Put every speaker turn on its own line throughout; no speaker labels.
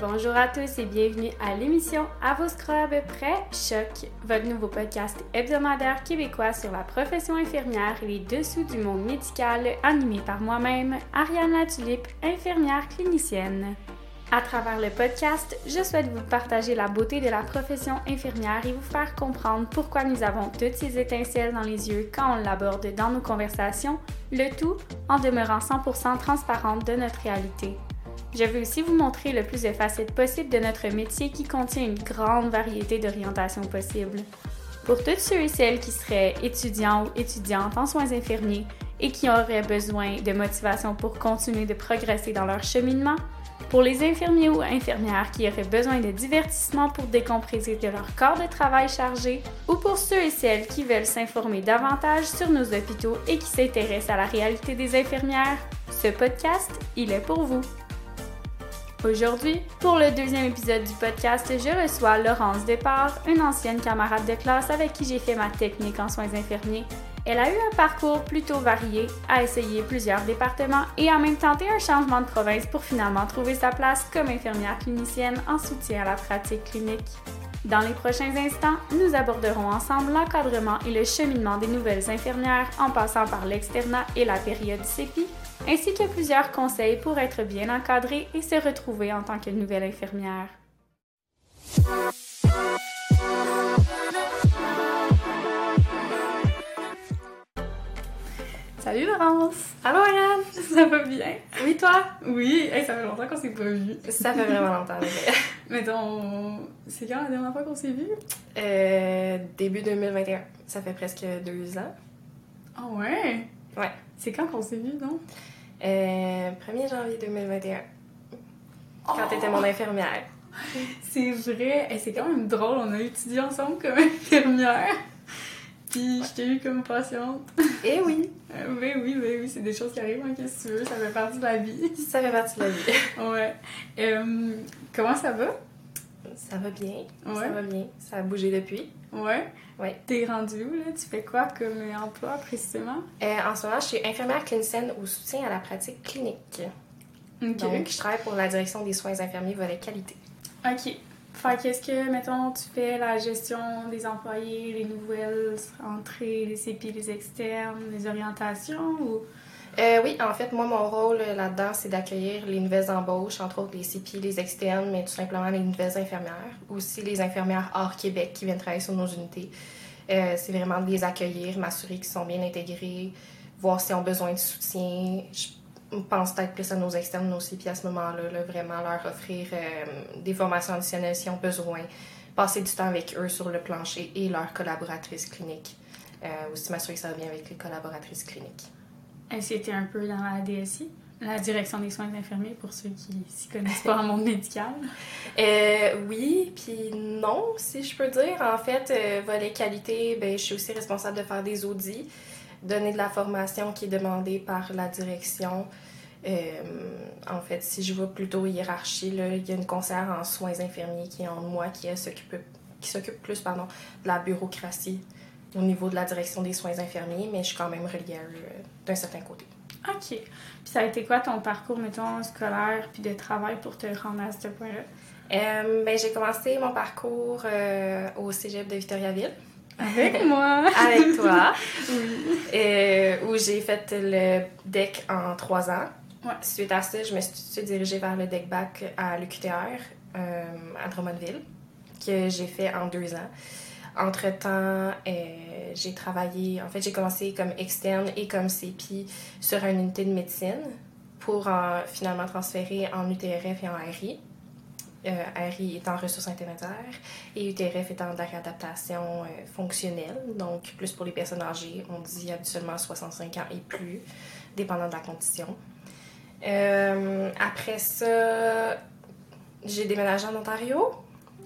Bonjour à tous et bienvenue à l'émission À vos scrubs prêts Choc, votre nouveau podcast hebdomadaire québécois sur la profession infirmière et les dessous du monde médical animé par moi-même, Ariane Latulippe, infirmière clinicienne. À travers le podcast, je souhaite vous partager la beauté de la profession infirmière et vous faire comprendre pourquoi nous avons toutes ces étincelles dans les yeux quand on l'aborde dans nos conversations, le tout en demeurant 100% transparente de notre réalité. Je veux aussi vous montrer le plus de facettes possibles de notre métier qui contient une grande variété d'orientations possibles. Pour toutes ceux et celles qui seraient étudiants ou étudiantes en soins infirmiers et qui auraient besoin de motivation pour continuer de progresser dans leur cheminement, pour les infirmiers ou infirmières qui auraient besoin de divertissement pour décompresser de leur corps de travail chargé, ou pour ceux et celles qui veulent s'informer davantage sur nos hôpitaux et qui s'intéressent à la réalité des infirmières, ce podcast, il est pour vous. Aujourd'hui, pour le deuxième épisode du podcast, je reçois Laurence Départ, une ancienne camarade de classe avec qui j'ai fait ma technique en soins infirmiers. Elle a eu un parcours plutôt varié, a essayé plusieurs départements et a même tenté un changement de province pour finalement trouver sa place comme infirmière clinicienne en soutien à la pratique clinique. Dans les prochains instants, nous aborderons ensemble l'encadrement et le cheminement des nouvelles infirmières en passant par l'externat et la période CEPI, ainsi que plusieurs conseils pour être bien encadrée et se retrouver en tant que nouvelle infirmière. Salut Laurence!
Allô Ariane!
Ça va bien?
Oui, toi?
Oui, ça fait longtemps qu'on s'est pas vu.
Ça fait vraiment longtemps.
Mais ton... c'est quand la dernière fois qu'on s'est vu?
Euh, début 2021. Ça fait presque deux ans.
Ah ouais?
Ouais.
C'est quand qu'on s'est vu, non?
Euh, 1er janvier 2021. Quand t'étais mon infirmière.
C'est vrai. Et c'est quand même drôle, on a étudié ensemble comme infirmière. Puis je t'ai eu comme patiente.
Eh oui!
Euh, oui, oui, oui, oui, c'est des choses qui arrivent, hein, qu'est-ce que tu veux, ça fait partie de la vie.
Ça fait partie de la vie.
ouais. Euh, comment ça va?
Ça va bien.
Ouais.
Ça va bien. Ça a bougé depuis.
Ouais.
Ouais.
T'es rendu où, là? Tu fais quoi comme emploi, précisément?
Euh, en ce moment, je suis infirmière clinicienne au soutien à la pratique clinique.
OK.
Donc, je travaille pour la direction des soins infirmiers volet qualité.
OK. Fait qu'est-ce que, mettons, tu fais la gestion des employés, les nouvelles entrées, les CPI, les externes, les orientations ou...
Euh, oui, en fait, moi, mon rôle là-dedans, c'est d'accueillir les nouvelles embauches, entre autres les CPI, les externes, mais tout simplement les nouvelles infirmières. Aussi les infirmières hors Québec qui viennent travailler sur nos unités. Euh, c'est vraiment de les accueillir, m'assurer qu'ils sont bien intégrés, voir s'ils ont besoin de soutien. Je pense peut-être plus à nos externes, nos CPI à ce moment-là, là, vraiment leur offrir euh, des formations additionnelles s'ils ont besoin, passer du temps avec eux sur le plancher et leurs collaboratrices cliniques. Aussi m'assurer que ça va bien avec les collaboratrices cliniques.
T'es un peu dans la DSI? La direction des soins infirmiers, pour ceux qui s'y connaissent pas en monde médical.
Euh, oui, puis non, si je peux dire. En fait, euh, volet qualité, ben, je suis aussi responsable de faire des audits, donner de la formation qui est demandée par la direction. Euh, en fait, si je vois plutôt hiérarchie, là, il y a une conseillère en soins infirmiers qui est en moi, qui s'occupe qui s'occupe plus pardon, de la bureaucratie au niveau de la direction des soins infirmiers, mais je suis quand même reliée à eux euh, d'un certain côté.
OK. Puis ça a été quoi ton parcours, mettons, scolaire puis de travail pour te rendre à ce point-là?
Euh, ben, j'ai commencé mon parcours euh, au cégep de Victoriaville.
Avec moi!
Avec toi.
oui.
Euh, où j'ai fait le DEC en trois ans.
Ouais.
Suite à ça, je me suis tout de suite dirigée vers le DEC bac à l'UQTR à Drummondville, que j'ai fait en deux ans. Entre-temps, euh, j'ai travaillé, en fait, j'ai commencé comme externe et comme CPI sur une unité de médecine pour en- finalement transférer en UTRF et en RI. Euh, étant ressources intermédiaires et UTRF étant de la réadaptation euh, fonctionnelle, donc plus pour les personnes âgées, on dit habituellement 65 ans et plus, dépendant de la condition. Euh, après ça, j'ai déménagé en Ontario.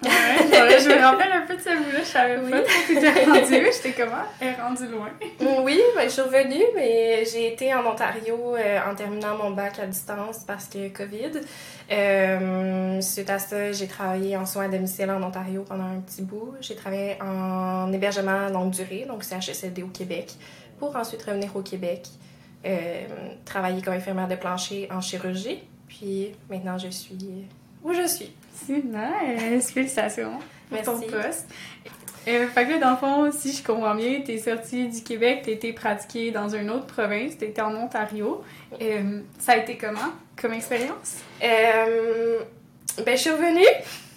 Ouais, je me rappelle un peu de ce bout-là. Je savais
Oui.
pas où t'étais rendue. J'étais comment? Elle est rendue loin.
Mm, Oui, ben, je suis revenue, mais j'ai été en Ontario euh, en terminant mon bac à distance parce que COVID. Euh, suite à ça, j'ai travaillé en soins à domicile en Ontario pendant un petit bout. J'ai travaillé en hébergement longue durée, donc CHSLD au Québec, pour ensuite revenir au Québec, euh, travailler comme infirmière de plancher en chirurgie. Puis maintenant, je suis où je suis.
C'est nice! Félicitations
Merci.
pour ton poste. Euh, fait que là, dans le fond, si je comprends bien, t'es sortie du Québec, t'as été pratiquée dans une autre province, t'étais en Ontario. Euh, ça a été comment? Comme expérience?
Euh, ben, je suis revenue.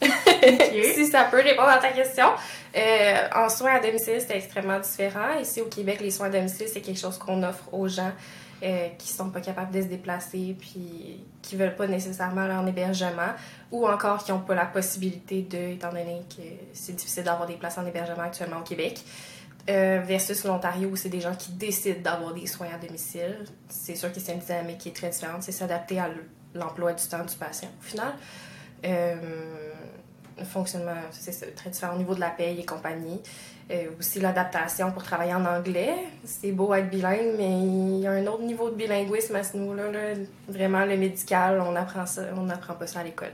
si ça peut répondre à ta question. Euh, en soins à domicile, c'est extrêmement différent. Ici, au Québec, les soins à domicile, c'est quelque chose qu'on offre aux gens euh, qui sont pas capables de se déplacer puis qui veulent pas nécessairement en hébergement ou encore qui n'ont pas la possibilité de, étant donné que c'est difficile d'avoir des places en hébergement actuellement au Québec. Euh, versus l'Ontario où c'est des gens qui décident d'avoir des soins à domicile. C'est sûr que c'est une dynamique qui est très différente. C'est s'adapter à l'emploi du temps du patient au final. Euh, le fonctionnement, c'est très différent au niveau de la paye et compagnie. Euh, aussi l'adaptation pour travailler en anglais. C'est beau être bilingue, mais il y a un autre niveau de bilinguisme à ce niveau-là. là. Vraiment, le médical, on apprend ça, on n'apprend pas ça à l'école.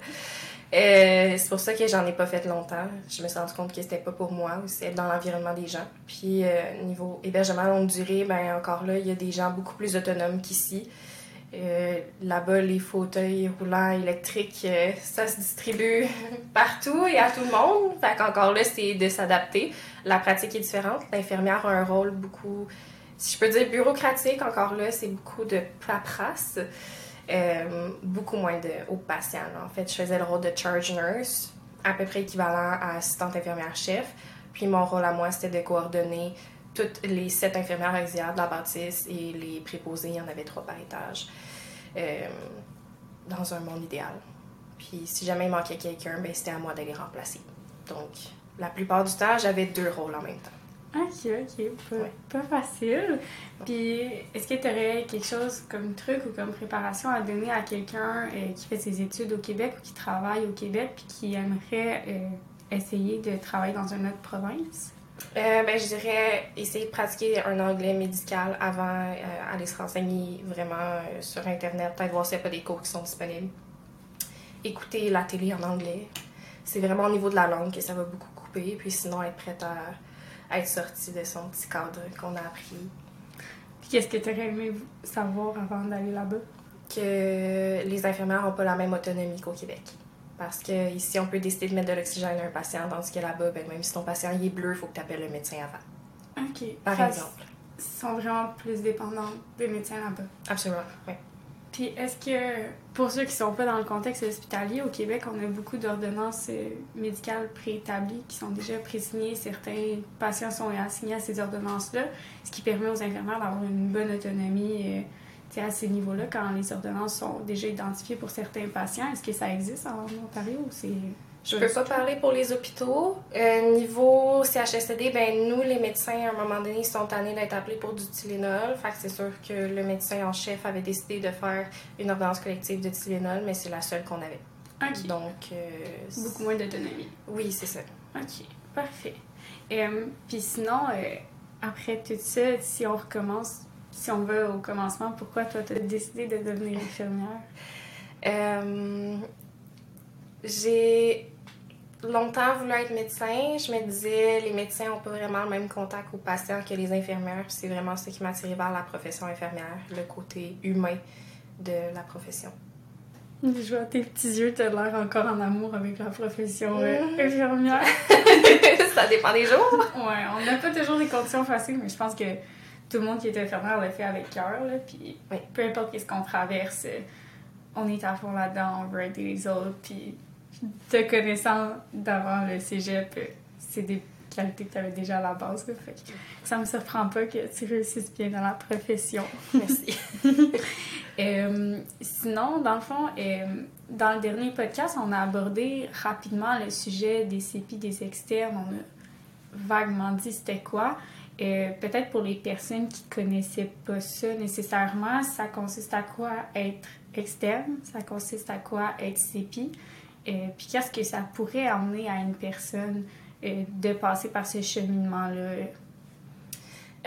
Euh, c'est pour ça que j'en ai pas fait longtemps. Je me suis rendu compte que c'était pas pour moi aussi être dans l'environnement des gens. Puis euh, niveau hébergement longue durée, ben encore là, il y a des gens beaucoup plus autonomes qu'ici. Euh, Là-bas, les fauteuils roulants électriques, euh, ça se distribue partout et à tout le monde. Fait qu'encore là, c'est de s'adapter. La pratique est différente. L'infirmière a un rôle beaucoup, si je peux dire bureaucratique, encore là, c'est beaucoup de paperasse. Euh, beaucoup moins de aux patients. En fait, je faisais le rôle de charge nurse, à peu près équivalent à assistante infirmière chef. Puis mon rôle à moi, c'était de coordonner toutes les sept infirmières auxiliaires de la bâtisse et les préposés, il y en avait trois par étage, euh, dans un monde idéal. Puis si jamais il manquait quelqu'un, ben, c'était à moi de les remplacer. Donc, la plupart du temps, j'avais deux rôles en même temps.
Ok, ok, pas,
Ouais.
pas facile. Puis, est-ce que tu aurais quelque chose comme truc ou comme préparation à donner à quelqu'un euh, qui fait ses études au Québec ou qui travaille au Québec puis qui aimerait euh, essayer de travailler dans une autre province?
Euh, ben, je dirais essayer de pratiquer un anglais médical avant euh, aller se renseigner vraiment euh, sur Internet, peut-être voir s'il n'y a pas des cours qui sont disponibles. Écouter la télé en anglais. C'est vraiment au niveau de la langue que ça va beaucoup couper. Puis sinon, être prête à, à être sortie de son petit cadre qu'on a appris.
Puis, qu'est-ce que tu aurais aimé savoir avant d'aller là-bas?
Que les infirmières n'ont pas la même autonomie qu'au Québec. Parce que ici, on peut décider de mettre de l'oxygène à un patient, tandis que là-bas, ben, même si ton patient il est bleu, il faut que tu appelles le médecin avant.
Ok.
Par exemple.
Ils sont vraiment plus dépendants des médecins là-bas.
Absolument. Oui.
Puis est-ce que, pour ceux qui sont pas dans le contexte hospitalier, au Québec, on a beaucoup d'ordonnances euh, médicales préétablies qui sont déjà présignées. Certains patients sont assignés à ces ordonnances-là, ce qui permet aux infirmières d'avoir une bonne autonomie euh, à ces niveaux-là quand les ordonnances sont déjà identifiées pour certains patients? Est-ce que ça existe en Ontario ou c'est...
Je peux pas parler pour les hôpitaux. Euh, niveau CHSLD, ben nous, les médecins, à un moment donné, ils sont tannés d'être appelés pour du Tylenol. Fait que c'est sûr que le médecin en chef avait décidé de faire une ordonnance collective de Tylenol, mais c'est la seule qu'on avait. Donc, euh,
Beaucoup moins d'autonomie.
oui, c'est ça.
Ok, parfait. Euh, Puis sinon, euh, après tout ça, si on recommence, si on va au commencement, pourquoi toi, tu as décidé de devenir infirmière?
Euh, j'ai longtemps voulu être médecin. Je me disais, les médecins n'ont pas vraiment le même contact aux patients que les infirmières. C'est vraiment ce qui m'a attiré vers la profession infirmière, le côté humain de la profession.
Je vois tes petits yeux, tu as l'air encore en amour avec la profession euh,
Mhm.
infirmière.
Ça dépend des jours.
Ouais, on n'a pas toujours des conditions faciles, mais je pense que tout le monde qui est infirmière le fait avec cœur. Puis
Oui.
peu importe ce qu'on traverse, on est à fond là-dedans, on veut aider les autres. Puis te connaissant d'avant le cégep, c'est des qualités que tu avais déjà à la base. là, fait ça me surprend pas que tu réussisses bien dans la profession.
Merci.
Euh, sinon, dans le fond, euh, dans le dernier podcast, on a abordé rapidement le sujet des CPI, des externes. On a vaguement dit c'était quoi. Euh, Peut-être pour les personnes qui connaissaient pas ça nécessairement, ça consiste à quoi être externe, ça consiste à quoi être CPI, euh, puis qu'est-ce que ça pourrait amener à une personne euh, de passer par ce cheminement-là?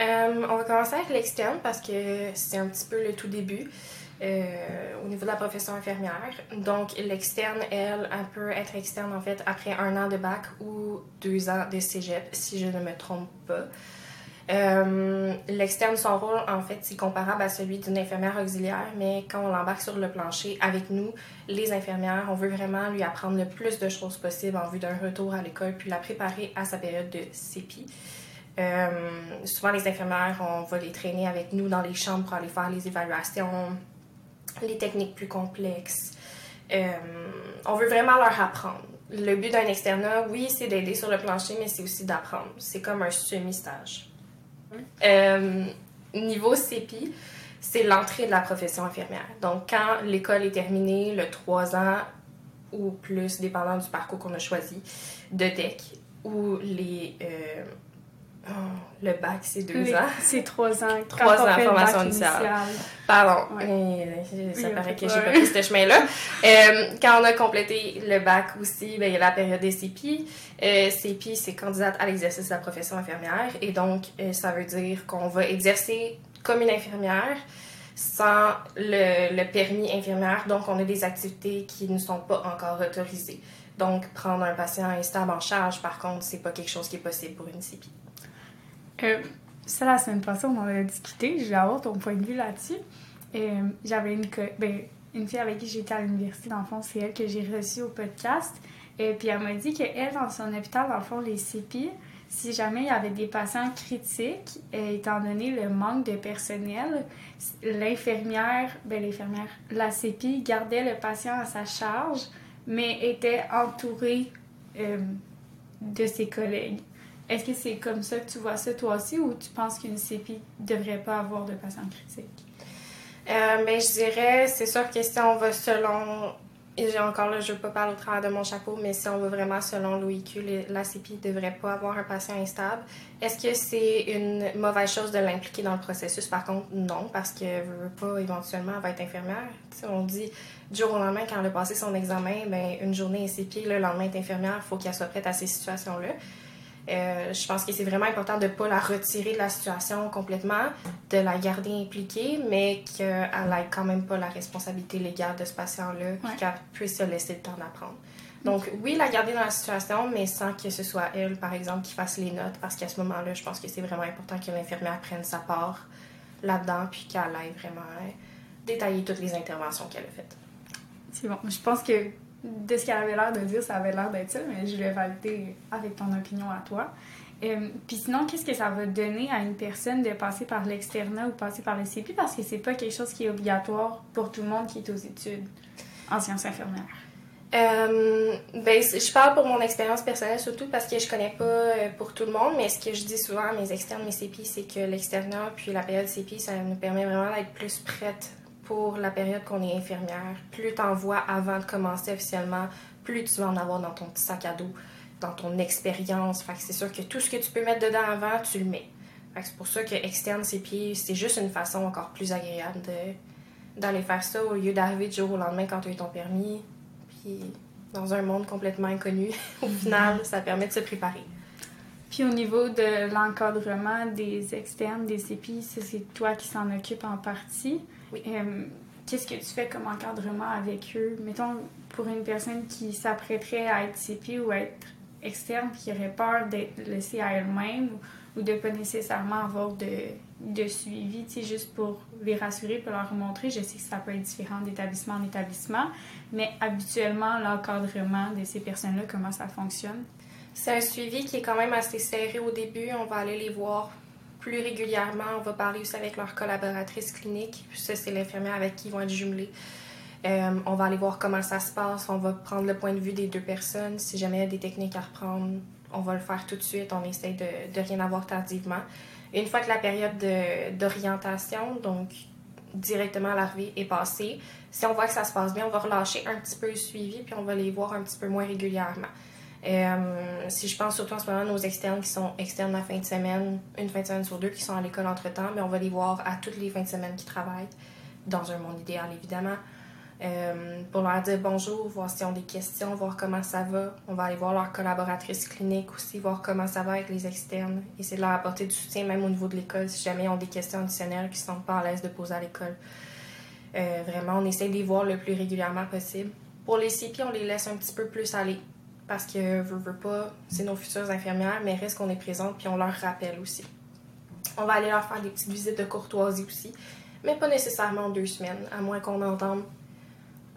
Euh, on va commencer avec l'externe parce que c'est un petit peu le tout début au niveau de la profession infirmière. Donc, l'externe, elle, elle peut être externe en fait après un an de bac ou deux ans de cégep, si je ne me trompe pas. Euh, l'externe, son rôle, en fait, c'est comparable à celui d'une infirmière auxiliaire, mais quand on l'embarque sur le plancher avec nous, les infirmières, on veut vraiment lui apprendre le plus de choses possible en vue d'un retour à l'école, puis la préparer à sa période de CPI. Euh, souvent, les infirmières, on va les traîner avec nous dans les chambres pour aller faire les évaluations, les techniques plus complexes. Euh, on veut vraiment leur apprendre. Le but d'un externat, oui, c'est d'aider sur le plancher, mais c'est aussi d'apprendre. C'est comme un semi-stage. Euh, niveau CEPI, c'est l'entrée de la profession infirmière. Donc, quand l'école est terminée, le 3 ans ou plus, dépendant du parcours qu'on a choisi, de DEC, ou les Oh, le bac, c'est deux ans.
C'est trois ans.
Trois ans, formation initiale. Pardon. Euh, ça paraît que j'ai pas pris ce chemin-là. Euh, quand on a complété le bac aussi, ben, il y a la période des CPI. Euh, CPI, c'est candidate à l'exercice de la profession infirmière. Et donc, euh, ça veut dire qu'on va exercer comme une infirmière sans le, le permis infirmière. Donc, on a des activités qui ne sont pas encore autorisées. Donc, prendre un patient instable en charge, par contre, c'est pas quelque chose qui est possible pour une CPI.
Euh, ça, la semaine passée, on en a discuté. Je vais avoir ton point de vue là-dessus. Euh, J'avais une, ben, une fille avec qui j'étais à l'université, dans le fond, c'est elle que j'ai reçue au podcast. Et puis elle m'a dit qu'elle, dans son hôpital, dans le fond, les CPI, si jamais il y avait des patients critiques, euh, étant donné le manque de personnel, l'infirmière, ben l'infirmière, la CPI gardait le patient à sa charge, mais était entourée euh, de ses collègues. Est-ce que c'est comme ça que tu vois ça toi aussi ou tu penses qu'une CPI ne devrait pas avoir de patients critiques?
Euh, je dirais, c'est sûr que si on va selon. J'ai encore là, je ne veux pas parler au travers de mon chapeau, mais si on va vraiment selon l'OIQ, la CPI ne devrait pas avoir un patient instable. Est-ce que c'est une mauvaise chose de l'impliquer dans le processus? Par contre, non, parce ne veut pas éventuellement, elle va être infirmière. on dit du jour au lendemain, quand elle a passé son examen, ben, une journée est CPI, le lendemain est infirmière, il faut qu'elle soit prête à ces situations-là. Euh, je pense que c'est vraiment important de ne pas la retirer de la situation complètement, de la garder impliquée, mais qu'elle n'ait quand même pas la responsabilité légale de ce patient-là, qu'elle puisse se laisser le temps d'apprendre. Donc, oui, la garder dans la situation, mais sans que ce soit elle, par exemple, qui fasse les notes, parce qu'à ce moment-là, je pense que c'est vraiment important que l'infirmière prenne sa part là-dedans, puis qu'elle aille vraiment euh, détailler toutes les interventions qu'elle a faites.
C'est bon. Je pense que de ce qu'elle avait l'air de dire, ça avait l'air d'être ça, mais je vais valider avec ton opinion à toi. Euh, puis sinon, qu'est-ce que ça va donner à une personne de passer par l'externat ou passer par le CPI parce que c'est pas quelque chose qui est obligatoire pour tout le monde qui est aux études en sciences infirmières?
Euh, ben, je parle pour mon expérience personnelle surtout parce que je connais pas euh, pour tout le monde, mais ce que je dis souvent à mes externes, mes CPI, c'est que l'externat puis la période CPI, ça nous permet vraiment d'être plus prête pour la période qu'on est infirmière. Plus tu en vois avant de commencer officiellement, plus tu vas en avoir dans ton petit sac à dos, dans ton expérience. Fait que c'est sûr que tout ce que tu peux mettre dedans avant, tu le mets. Fait que c'est pour ça que externe pieds, c'est juste une façon encore plus agréable de, d'aller faire ça au lieu d'arriver du jour au lendemain quand tu as eu ton permis. Puis dans un monde complètement inconnu, au final, ça permet de se préparer.
Puis au niveau de l'encadrement des externes, des CPI, c'est toi qui s'en occupe en partie. Euh, qu'est-ce que tu fais comme encadrement avec eux? Mettons, pour une personne qui s'apprêterait à être CP ou à être externe, puis qui aurait peur d'être laissée à elle-même ou, de pas nécessairement avoir de, de suivi, tu sais, juste pour les rassurer, pour leur montrer. Je sais que ça peut être différent d'établissement en établissement, mais habituellement, l'encadrement de ces personnes-là, comment ça fonctionne?
C'est un suivi qui est quand même assez serré au début. On va aller les voir plus régulièrement. On va parler aussi avec leur collaboratrice clinique. Ça, c'est l'infirmière avec qui ils vont être jumelés. Euh, on va aller voir comment ça se passe. On va prendre le point de vue des deux personnes. Si jamais il y a des techniques à reprendre, on va le faire tout de suite. On essaie de, de rien avoir tardivement. Une fois que la période d'orientation, donc directement à l'arrivée, est passée, si on voit que ça se passe bien, on va relâcher un petit peu le suivi, puis on va les voir un petit peu moins régulièrement. Euh, si je pense surtout en ce moment nos externes qui sont externes la fin de semaine, une fin de semaine sur deux qui sont à l'école entre-temps, mais on va les voir à toutes les fins de semaine qui travaillent, dans un monde idéal évidemment, euh, pour leur dire bonjour, voir s'ils ont des questions, voir comment ça va. On va aller voir leur collaboratrice clinique aussi, voir comment ça va avec les externes, essayer de leur apporter du soutien même au niveau de l'école si jamais ils ont des questions additionnelles qui ne sont pas à l'aise de poser à l'école. Euh, vraiment, on essaie de les voir le plus régulièrement possible. Pour les CP, on les laisse un petit peu plus aller parce que, veut, veut pas, c'est nos futures infirmières, mais reste qu'on est présente puis on leur rappelle aussi. On va aller leur faire des petites visites de courtoisie aussi, mais pas nécessairement deux semaines, à moins qu'on entende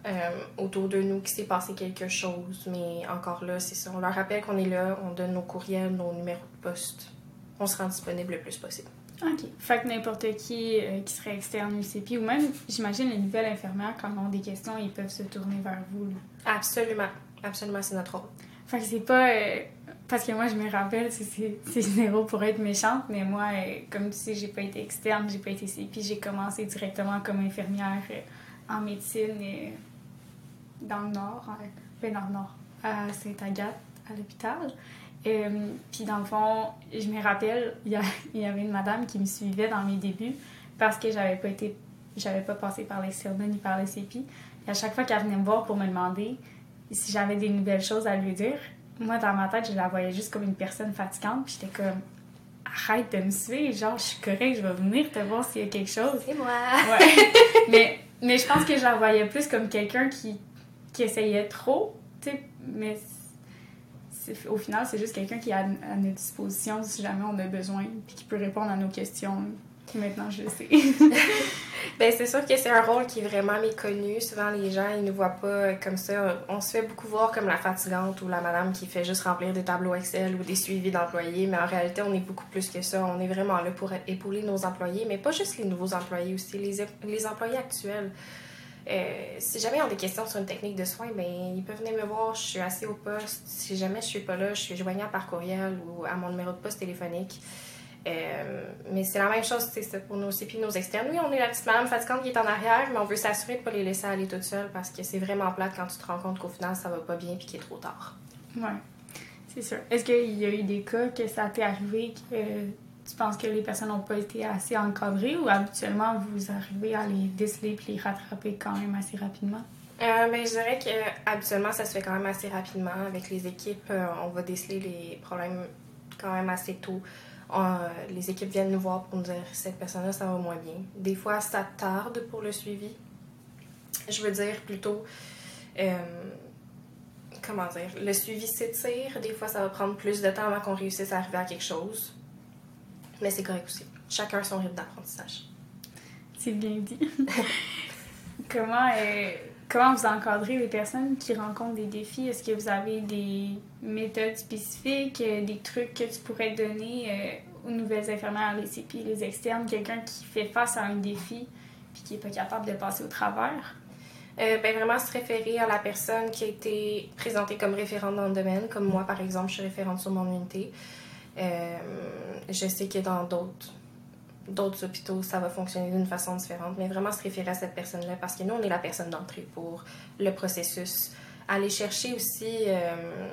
euh, autour de nous qu'il s'est passé quelque chose. Mais encore là, c'est ça. On leur rappelle qu'on est là, on donne nos courriels, nos numéros de poste. On se rend disponible le plus possible.
OK. Fait que n'importe qui euh, qui serait externe au UCP ou même, j'imagine, les nouvelles infirmières, quand ils ont des questions, ils peuvent se tourner vers vous. là.
Absolument. Absolument, c'est notre rôle.
Fait que c'est pas. euh, parce que moi, je me rappelle, c'est- zéro pour être méchante, mais moi, euh, comme tu sais, j'ai pas été externe, j'ai pas été CP, j'ai commencé directement comme infirmière euh, en médecine dans le Nord, en- ben, dans le Nord, à Sainte-Agathe, à l'hôpital. Puis dans le fond, je me rappelle, il y, y avait une madame qui me suivait dans mes débuts parce que j'avais pas été. J'avais pas passé par l'externe ni par le CP. Et à chaque fois qu'elle venait me voir pour me demander si j'avais des nouvelles choses à lui dire, moi, dans ma tête, je la voyais juste comme une personne fatigante. Puis j'étais comme, arrête de me suivre. Genre, je suis correcte, je vais venir te voir s'il y a quelque chose.
C'est moi.
Ouais. mais, mais je pense que je la voyais plus comme quelqu'un qui, qui essayait trop, tu sais. Mais au final, c'est juste quelqu'un qui est à, à notre disposition si jamais on a besoin, puis qui peut répondre à nos questions. Maintenant, je le sais.
Ben, c'est sûr que c'est un rôle qui est vraiment méconnu. Souvent, les gens, ils ne voient pas comme ça. On se fait beaucoup voir comme la fatigante ou la madame qui fait juste remplir des tableaux Excel ou des suivis d'employés. Mais en réalité, on est beaucoup plus que ça. On est vraiment là pour épauler nos employés, mais pas juste les nouveaux employés aussi, les, les employés actuels. Euh, si jamais ils ont des questions sur une technique de soins, ben, ils peuvent venir me voir. Je suis assez au poste. Si jamais je suis pas là, je suis joignable par courriel ou à mon numéro de poste téléphonique. Euh, mais c'est la même chose, ça pour nos CP, nos externes. Oui, on est la petite madame fatigante qui est en arrière, mais on veut s'assurer de ne pas les laisser aller toutes seules parce que c'est vraiment plate quand tu te rends compte qu'au final, ça va pas bien puis qu'il est trop tard.
ouais, c'est sûr. Est-ce qu'il y a eu des cas que ça t'est arrivé que tu penses que les personnes n'ont pas été assez encadrées ou habituellement vous arrivez à les déceler puis les rattraper quand même assez rapidement?
Euh, ben, je dirais que euh, habituellement, ça se fait quand même assez rapidement. Avec les équipes, euh, on va déceler les problèmes quand même assez tôt. On- les équipes viennent nous voir pour nous dire cette personne-là, ça va moins bien. Des fois, ça tarde pour le suivi. Je veux dire plutôt. euh, comment dire Le suivi s'étire. Des fois, ça va prendre plus de temps avant qu'on réussisse à arriver à quelque chose. Mais c'est correct aussi. Chacun son rythme d'apprentissage.
C'est bien dit. comment, euh, comment vous encadrez les personnes qui rencontrent des défis? Est-ce que vous avez des méthodes spécifiques, euh, des trucs que tu pourrais donner euh, aux nouvelles infirmières, les CP, les externes, quelqu'un qui fait face à un défi puis qui n'est pas capable de passer au travers?
Euh, ben vraiment se référer à la personne qui a été présentée comme référente dans le domaine, comme moi par exemple, je suis référente sur mon unité. Je sais que dans d'autres d'autres hôpitaux, ça va fonctionner d'une façon différente, mais vraiment se référer à cette personne-là parce que nous, on est la personne d'entrée pour le processus. Aller chercher aussi euh,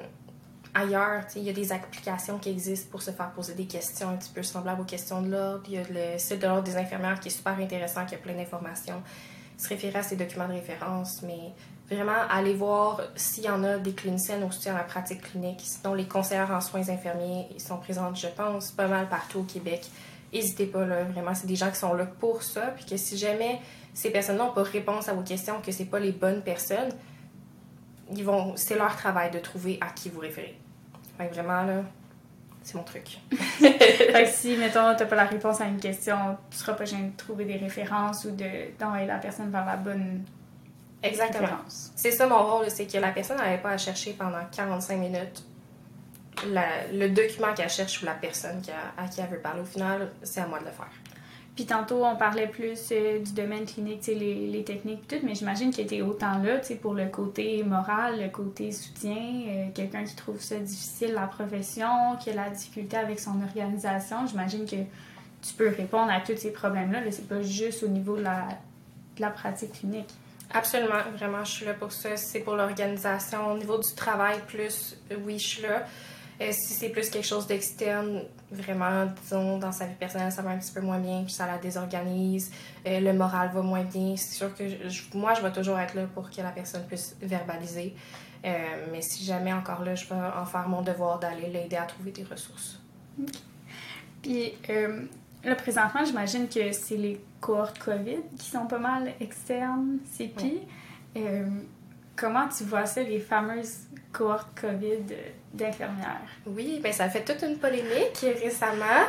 ailleurs, il y a des applications qui existent pour se faire poser des questions un petit peu semblables aux questions de l'ordre. Il y a le site de l'ordre des infirmières qui est super intéressant, qui a plein d'informations se référer à ces documents de référence, mais vraiment aller voir s'il y en a des cliniciennes aussi en la pratique clinique. Sinon, les conseillères en soins infirmiers, ils sont présents, je pense, pas mal partout au Québec. N'hésitez pas, là, vraiment, c'est des gens qui sont là pour ça, puis que si jamais ces personnes-là n'ont pas réponse à vos questions, que c'est pas les bonnes personnes, ils vont, c'est leur travail de trouver à qui vous référer. Fait que vraiment, là, c'est mon truc.
fait que si, mettons, t'as pas la réponse à une question, tu seras pas gêné de trouver des références ou de- d'envoyer la personne vers la bonne
Exactement.
référence.
C'est ça mon rôle, c'est que la personne n'avait pas à chercher pendant 45 minutes la- le document qu'elle cherche ou la personne à qui elle veut parler. Au final, c'est à moi de le faire.
Puis tantôt, on parlait plus euh, du domaine clinique, tu les, les techniques et tout, mais j'imagine qu'il était autant là, tu pour le côté moral, le côté soutien, euh, quelqu'un qui trouve ça difficile, la profession, qui a la difficulté avec son organisation. J'imagine que tu peux répondre à tous ces problèmes-là, là, c'est pas juste au niveau de la, de la pratique clinique.
Absolument, vraiment, je suis là pour ça. C'est pour l'organisation, au niveau du travail, plus, oui, je suis là. Euh, si c'est plus quelque chose d'externe, vraiment, disons, dans sa vie personnelle, ça va un petit peu moins bien, puis ça la désorganise, euh, le moral va moins bien. C'est sûr que je- moi, je vais toujours être là pour que la personne puisse verbaliser. Euh, mais si jamais encore là, je vais en faire mon devoir d'aller l'aider à trouver des ressources.
Puis là, présentement, j'imagine que c'est les cohortes COVID qui sont pas mal externes, CPI. Euh, comment tu vois ça, les fameuses cohortes COVID d'infirmières?
Oui, ben ça fait toute une polémique récemment.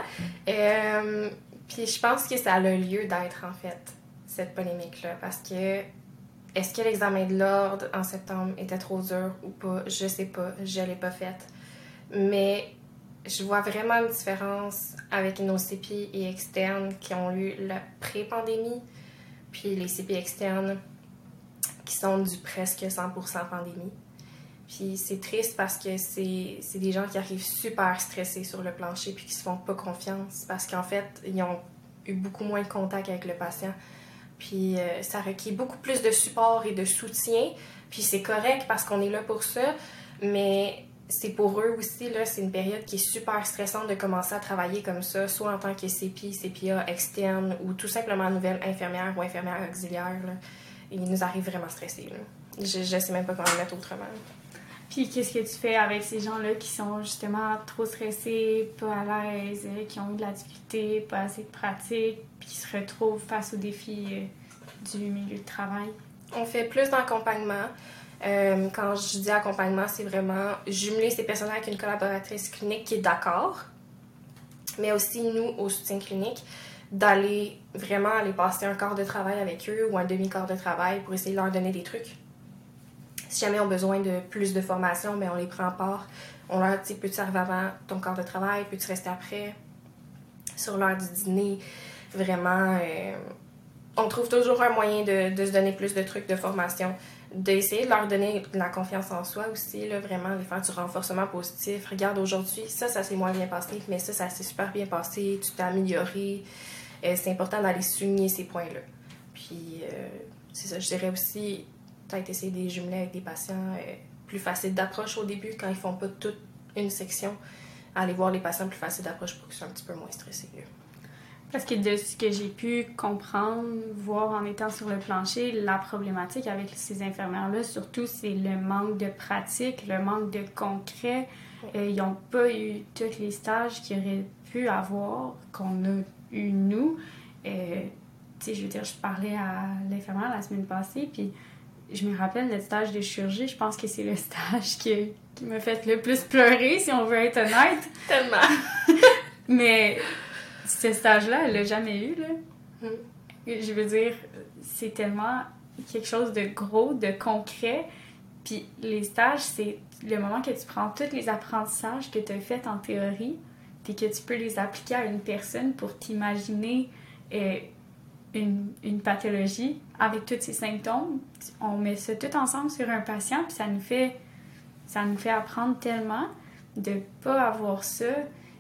Euh, puis je pense que ça a le lieu d'être, en fait, cette polémique-là. Parce que est-ce que l'examen de l'ordre en septembre était trop dur ou pas? Je sais pas. Je l'ai pas faite. Mais je vois vraiment une différence avec nos CPI externes qui ont eu la pré-pandémie, puis les CPI externes qui sont du presque 100% pandémie. Puis c'est triste parce que c'est des gens qui arrivent super stressés sur le plancher puis qui se font pas confiance parce qu'en fait, ils ont eu beaucoup moins de contact avec le patient. Puis euh, ça requiert beaucoup plus de support et de soutien. Puis c'est correct parce qu'on est là pour ça, mais c'est pour eux aussi, là, c'est une période qui est super stressante de commencer à travailler comme ça, soit en tant que CPI, CPA externe ou tout simplement nouvelle infirmière ou infirmière auxiliaire. Là. Ils nous arrivent vraiment stressés. Je, ne sais même pas comment le mettre autrement.
Puis qu'est-ce que tu fais avec ces gens-là qui sont justement trop stressés, pas à l'aise, qui ont eu de la difficulté, pas assez de pratique, puis qui se retrouvent face aux défis euh, du milieu de travail?
On fait plus d'accompagnement. Euh, quand je dis accompagnement, c'est vraiment jumeler ces personnes avec une collaboratrice clinique qui est d'accord, mais aussi nous, au soutien clinique, d'aller vraiment aller passer un quart de travail avec eux ou un demi-quart de travail pour essayer de leur donner des trucs. Si jamais ils ont besoin de plus de formation, bien, on les prend en part. On leur dit Peux-tu arriver avant ton quart de travail? Peux-tu rester après? Sur l'heure du dîner, vraiment, euh, on trouve toujours un moyen de se donner plus de trucs de formation d'essayer de leur donner de la confiance en soi aussi, là, vraiment, de faire du renforcement positif. Regarde, aujourd'hui, ça, ça s'est moins bien passé, mais ça, ça s'est super bien passé, tu t'es amélioré. Euh, c'est important d'aller souligner ces points-là. Puis, euh, c'est ça, je dirais aussi, peut-être essayer de les avec des patients euh, plus faciles d'approche au début, quand ils font pas toute une section. Aller voir les patients plus faciles d'approche pour qu'ils soient un petit peu moins stressés.
Parce que de ce que j'ai pu comprendre, voir en étant sur le plancher, la problématique avec ces infirmières-là, surtout, c'est le manque de pratique, le manque de concret. Euh, ils n'ont pas eu tous les stages qu'ils auraient pu avoir, qu'on a eu nous. Euh, tu sais, je veux dire, je parlais à l'infirmière la semaine passée, puis je me rappelle le stage de chirurgie, je pense que c'est le stage qui, qui m'a fait le plus pleurer, si on veut être honnête.
Tellement.
Mais ce stage-là, elle l'a jamais eu, là. Mm. Je veux dire, c'est tellement quelque chose de gros, de concret. Puis les stages, c'est le moment que tu prends tous les apprentissages que tu as faits en théorie, puis que tu peux les appliquer à une personne pour t'imaginer euh, une, une, pathologie avec tous ces symptômes. On met ça tout ensemble sur un patient, puis ça nous fait, ça nous fait apprendre tellement de pas avoir ça.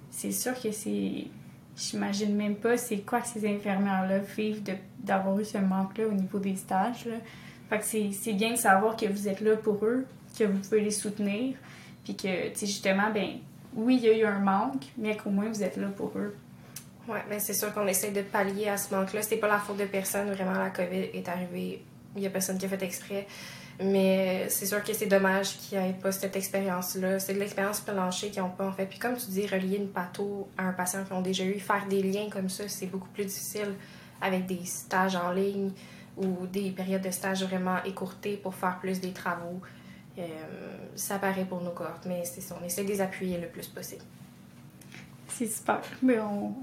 C'est sûr que c'est j'imagine même pas c'est quoi que ces infirmières-là vivent d'avoir eu ce manque-là au niveau des stages. Fait que c'est bien de savoir que vous êtes là pour eux, que vous pouvez les soutenir, puis que, tu sais, justement, ben oui, il y a eu un manque, mais qu'au moins vous êtes là pour eux.
Oui, mais c'est sûr qu'on essaie de pallier à ce manque-là. C'est pas la faute de personne, vraiment, la COVID est arrivée. Il y a personne qui a fait exprès. Mais c'est sûr que c'est dommage qu'il n'y ait pas cette expérience-là. C'est de l'expérience planchée qu'ils n'ont pas, en fait. Puis comme tu dis, relier une patho à un patient qu'ils ont déjà eu, faire des liens comme ça, c'est beaucoup plus difficile avec des stages en ligne ou des périodes de stage vraiment écourtées pour faire plus des travaux. Euh, ça paraît pour nos cohortes, mais c'est ça, on essaie de les appuyer le plus possible.
C'est super. Mais on,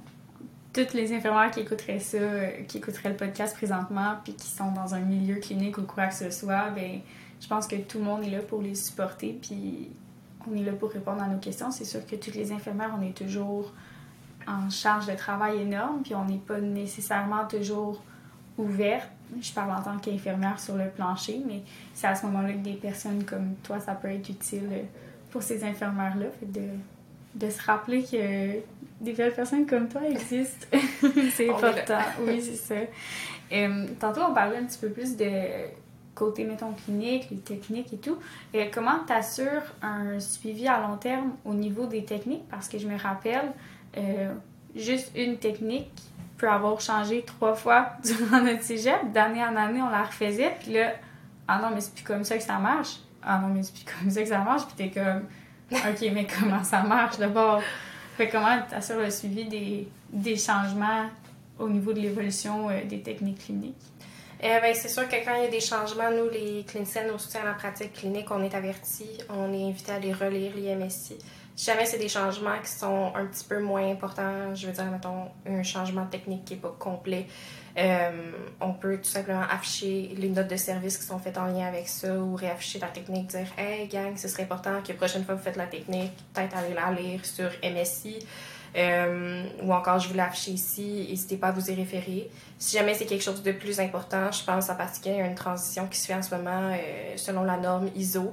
toutes les infirmières qui écouteraient ça, euh, qui écouteraient le podcast présentement, puis qui sont dans un milieu clinique ou quoi que ce soit, ben, je pense que tout le monde est là pour les supporter, puis on est là pour répondre à nos questions. C'est sûr que toutes les infirmières, on est toujours en charge de travail énorme, puis on n'est pas nécessairement toujours ouverte. Je parle en tant qu'infirmière sur le plancher, mais c'est à ce moment-là que des personnes comme toi, ça peut être utile pour ces infirmières-là. De se rappeler que des belles personnes comme toi existent. c'est important. oui, c'est ça. Euh, tantôt, on parlait un petit peu plus de côté, mettons, clinique, les techniques et tout. Et comment tu assures un suivi à long terme au niveau des techniques? Parce que je me rappelle, euh, juste une technique peut avoir changé trois fois durant notre cégep. D'année en année, on la refaisait. Puis là, ah non, mais c'est plus comme ça que ça marche. Ah non, mais c'est plus comme ça que ça marche. Puis t'es comme, OK, mais comment ça marche d'abord? Fait comment tu assures le suivi des, des, changements au niveau de l'évolution euh, des techniques cliniques?
Euh, ben, c'est sûr que quand il y a des changements, nous, les cliniciennes au soutien à la pratique clinique, on est avertis, on est invité à les relire, l'IMSI. Si jamais c'est des changements qui sont un petit peu moins importants, je veux dire, mettons, un changement technique qui n'est pas complet, euh, on peut tout simplement afficher les notes de service qui sont faites en lien avec ça ou réafficher la technique, dire Hey gang, ce serait important que la prochaine fois vous faites la technique, peut-être aller la lire sur MSI. Euh, ou encore, je vous l'affiche ici, n'hésitez pas à vous y référer. Si jamais c'est quelque chose de plus important, je pense en particulier à une transition qui se fait en ce moment euh, selon la norme ISO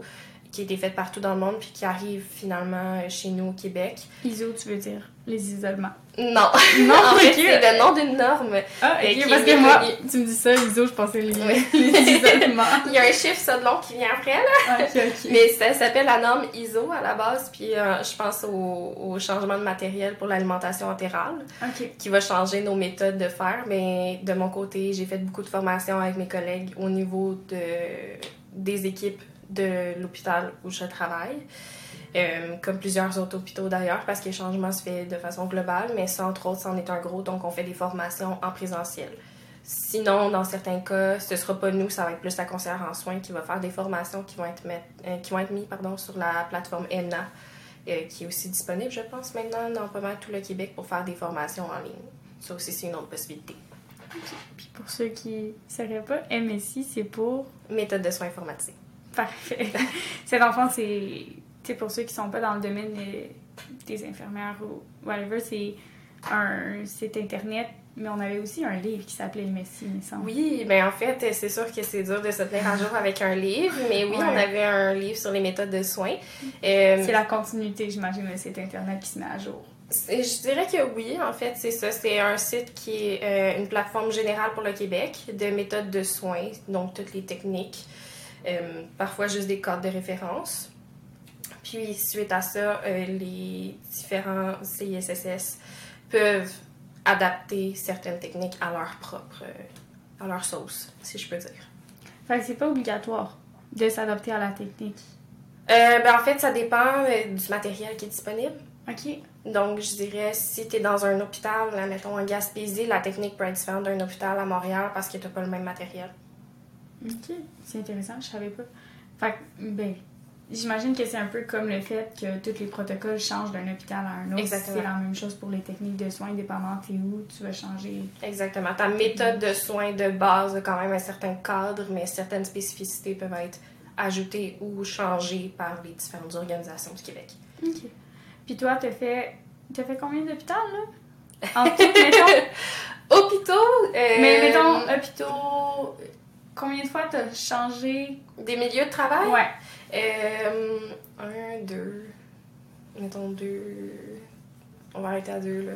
qui a été faite partout dans le monde puis qui arrive finalement chez nous au Québec.
ISO, tu veux dire les isolements?
Non. Non, en fait, c'est le nom d'une norme.
Ah, ok, euh, parce que moi, tu me dis ça, ISO, je pensais les, les isolements.
Il y a un chiffre, ça, de long qui vient après, là.
Ok, ok.
Mais ça s'appelle la norme ISO à la base, puis euh, je pense au, au, changement de matériel pour l'alimentation entérale, qui va changer nos méthodes de faire. Mais de mon côté, j'ai fait beaucoup de formations avec mes collègues au niveau de, des équipes de l'hôpital où je travaille. Euh, comme plusieurs autres hôpitaux d'ailleurs, parce que les changements se fait de façon globale, mais ça, entre autres, c'en est un gros, donc on fait des formations en présentiel. Sinon, dans certains cas, ce sera pas nous, ça va être plus la conseillère en soins qui va faire des formations qui vont être, euh, qui vont être mises pardon, sur la plateforme ENA, euh, qui est aussi disponible, je pense, maintenant dans pas mal tout le Québec pour faire des formations en ligne. Ça aussi, c'est une autre possibilité.
Puis pour ceux qui ne sauraient pas, MSI, c'est pour...
Méthode de soins informatiques.
Parfait. Cet enfant, c'est. Tu sais, pour ceux qui sont pas dans le domaine des, des infirmières ou whatever, c'est un site internet, mais on avait aussi un livre qui s'appelait Le Messie, il me semble.
Oui, ben en fait, c'est sûr que c'est dur de se tenir à jour avec un livre, mais oui,
Ouais.
on avait un livre sur les méthodes de soins. Euh,
C'est la continuité, j'imagine, le site internet qui se met à jour.
c'est- je dirais que oui, en fait, c'est ça. C'est un site qui est euh, une plateforme générale pour le Québec de méthodes de soins, donc toutes les techniques, euh, parfois juste des codes de référence. Puis, suite à ça, euh, les différents CISSS peuvent adapter certaines techniques à leur propre, euh, à leur sauce, si je peux dire.
Fait que c'est pas obligatoire de s'adapter à la technique.
Euh, ben, en fait, ça dépend du matériel qui est disponible.
OK.
Donc, je dirais, si tu es dans un hôpital, là, mettons en Gaspésie, la technique peut être différente d'un hôpital à Montréal parce que tu pas le même matériel.
OK. C'est intéressant, je savais pas. Fait que, ben, j'imagine que c'est un peu comme le fait que tous les protocoles changent d'un hôpital à un autre.
Exactement.
C'est la même chose pour les techniques de soins, dépendant t'es où, tu vas changer.
Exactement. Ta méthode de soins de base a quand même un certain cadre, mais certaines spécificités peuvent être ajoutées ou changées par les différentes organisations du Québec.
OK. Puis toi, t'as fait, t'as fait combien d'hôpitaux, là? En tout, mettons?
Hôpitaux, euh,
Mais mettons, hôpitaux, combien de fois t'as changé?
des milieux de travail?
Ouais.
Euh, un, deux. Mettons deux. On va arrêter à deux, là.